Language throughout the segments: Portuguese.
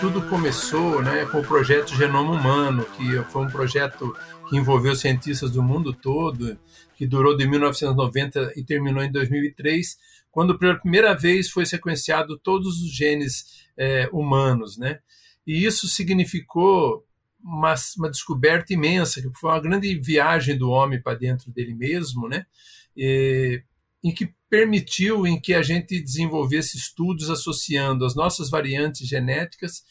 Tudo começou né, com o projeto Genoma Humano, que foi um projeto que envolveu cientistas do mundo todo, que durou de 1990 e terminou em 2003, quando pela primeira vez foi sequenciado todos os genes é, humanos, né? E isso significou uma, uma, descoberta imensa, que foi uma grande viagem do homem para dentro dele mesmo, né? E, em que permitiu em que a gente desenvolvesse estudos associando as nossas variantes genéticas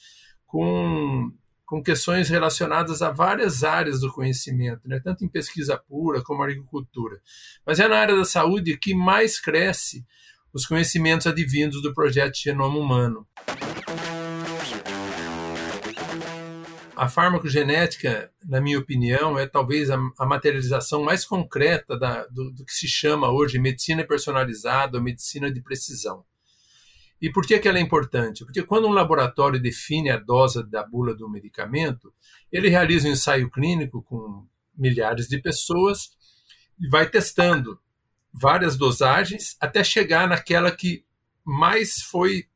com, com questões relacionadas a várias áreas do conhecimento, né? tanto em pesquisa pura como agricultura. Mas é na área da saúde que mais cresce os conhecimentos advindos do projeto Genoma Humano. A farmacogenética, na minha opinião, é talvez a, a materialização mais concreta da, do, do, que se chama hoje medicina personalizada ou medicina de precisão. E por que, que ela é importante? Porque quando um laboratório define a dose da bula do medicamento, ele realiza um ensaio clínico com milhares de pessoas e vai testando várias dosagens até chegar naquela que mais foi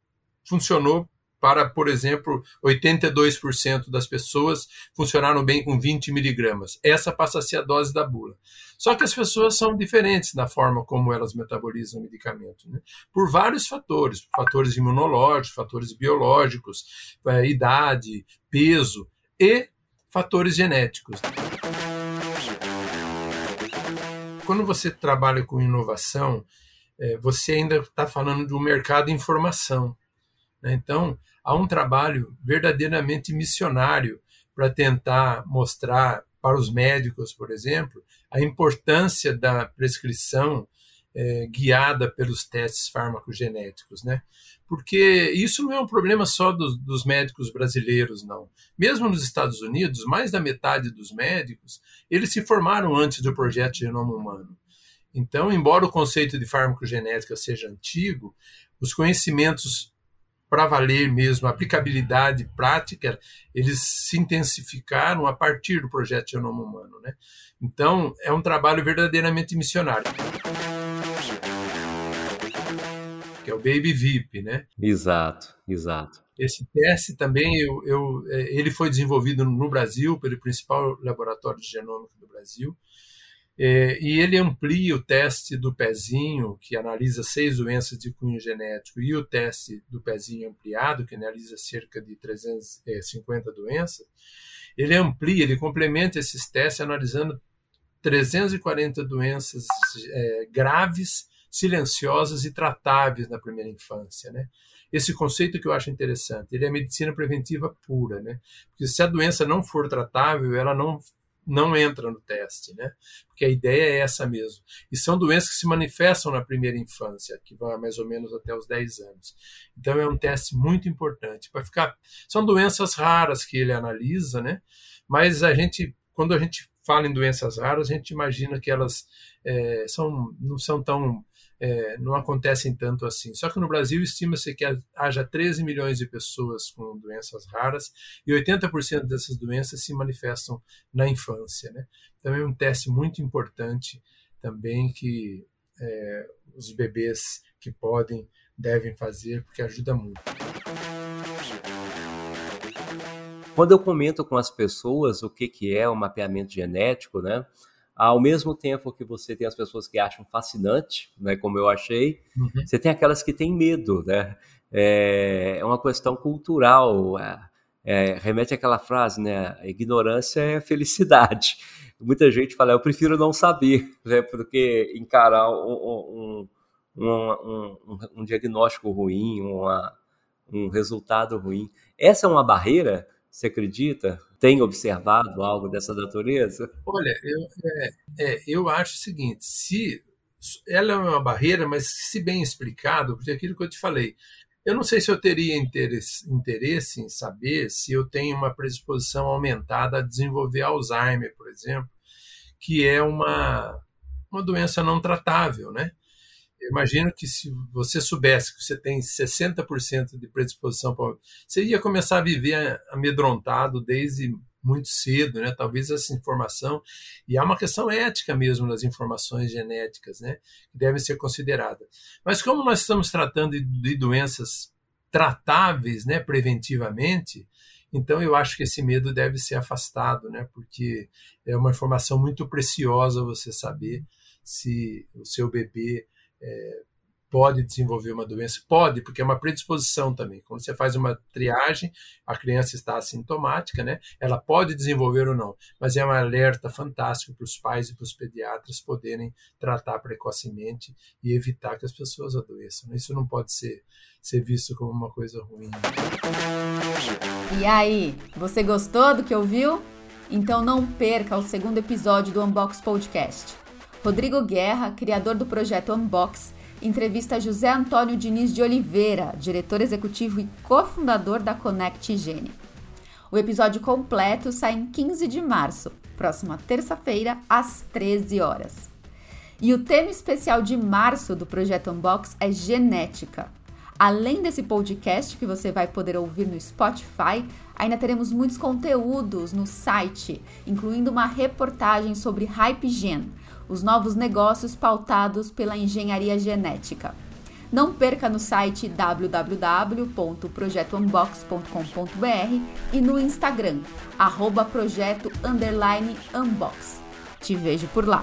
funcionou para, por exemplo, 82% das pessoas funcionaram bem com 20 miligramas. Essa passa a ser a dose da bula. Só que as pessoas são diferentes na forma como elas metabolizam o medicamento, né? por vários fatores, fatores imunológicos, fatores biológicos, é, idade, peso e fatores genéticos. Quando você trabalha com inovação, é, você ainda está falando de um mercado de informação. Né? Então, há um trabalho verdadeiramente missionário para tentar mostrar para os médicos, por exemplo, a importância da prescrição é, guiada pelos testes farmacogenéticos, né? Porque isso não é um problema só dos, dos, médicos brasileiros, não. Mesmo nos Estados Unidos, mais da metade dos médicos eles se formaram antes do projeto Genoma Humano. Então, embora o conceito de farmacogenética seja antigo, os conhecimentos para valer mesmo, a aplicabilidade prática, eles se intensificaram a partir do projeto Genoma Humano. Né? Então, é um trabalho verdadeiramente missionário. Que é o Baby VIP, né? Exato, exato. Esse teste também, eu, eu, é, ele foi desenvolvido no Brasil, pelo principal laboratório de genômica do Brasil, é, e ele amplia o teste do pezinho, que analisa seis doenças de cunho genético, e o teste do pezinho ampliado, que analisa cerca de 350 é, doenças. Ele amplia, ele complementa esses testes analisando 340 doenças é, graves, silenciosas e tratáveis na primeira infância, né? Esse conceito que eu acho interessante, ele é medicina preventiva pura, né? Porque se a doença não for tratável, ela não não entra no teste, né? Porque a ideia é essa mesmo. E são doenças que se manifestam na primeira infância, que vai mais ou menos até os 10 anos. Então é um teste muito importante para ficar. São doenças raras que ele analisa, né? Mas a gente, quando a gente fala em doenças raras, a gente imagina que elas é, são, não são tão é, não acontecem tanto assim. Só que no Brasil estima-se que haja 13 milhões de pessoas com doenças raras e 80% dessas doenças se manifestam na infância. Né? Então é um teste muito importante também que é, os bebês que podem devem fazer, porque ajuda muito. Quando eu comento com as pessoas o que, que é o mapeamento genético, né? Ao mesmo tempo que você tem as pessoas que acham fascinante, né, como eu achei, uhum. você tem aquelas que têm medo, né? É, é uma questão cultural. É, é, remete àquela frase, né? Ignorância é felicidade. Muita gente fala, eu prefiro não saber, né, porque encarar um, um, um, um diagnóstico ruim, uma, um resultado ruim. Essa é uma barreira você acredita? Tem observado algo dessa natureza? Olha, eu, é, é, eu acho o seguinte: se ela é uma barreira, mas se bem explicado, porque é aquilo que eu te falei, eu não sei se eu teria interesse, interesse em saber se eu tenho uma predisposição aumentada a desenvolver Alzheimer, por exemplo, que é uma, uma doença não tratável, né? Imagino que se você soubesse que você tem 60% de predisposição para. Você ia começar a viver amedrontado desde muito cedo, né? Talvez essa informação. E há uma questão ética mesmo nas informações genéticas, né? Que devem ser consideradas. Mas como nós estamos tratando de doenças tratáveis, né, preventivamente, então eu acho que esse medo deve ser afastado, né, porque é uma informação muito preciosa você saber se o seu bebê é, pode desenvolver uma doença? Pode, porque é uma predisposição também. Quando você faz uma triagem, a criança está assintomática, né? Ela pode desenvolver ou não, mas é um alerta fantástico para os pais e para os pediatras poderem tratar precocemente e evitar que as pessoas adoeçam. Isso não pode ser, ser visto como uma coisa ruim. E aí, você gostou do que ouviu? Então não perca o segundo episódio do Unbox Podcast. Rodrigo Guerra, criador do projeto Unbox, entrevista José Antônio Diniz de Oliveira, diretor executivo e cofundador da Connect Higiene. O episódio completo sai em 15 de março, próxima terça-feira, às 13 horas. E o tema especial de março do projeto Unbox é genética. Além desse podcast que você vai poder ouvir no Spotify, ainda teremos muitos conteúdos no site, incluindo uma reportagem sobre Hype Gen, os novos negócios pautados pela engenharia genética. Não perca no site www.projetounbox.com.br e no Instagram, arroba projeto unbox. Te vejo por lá.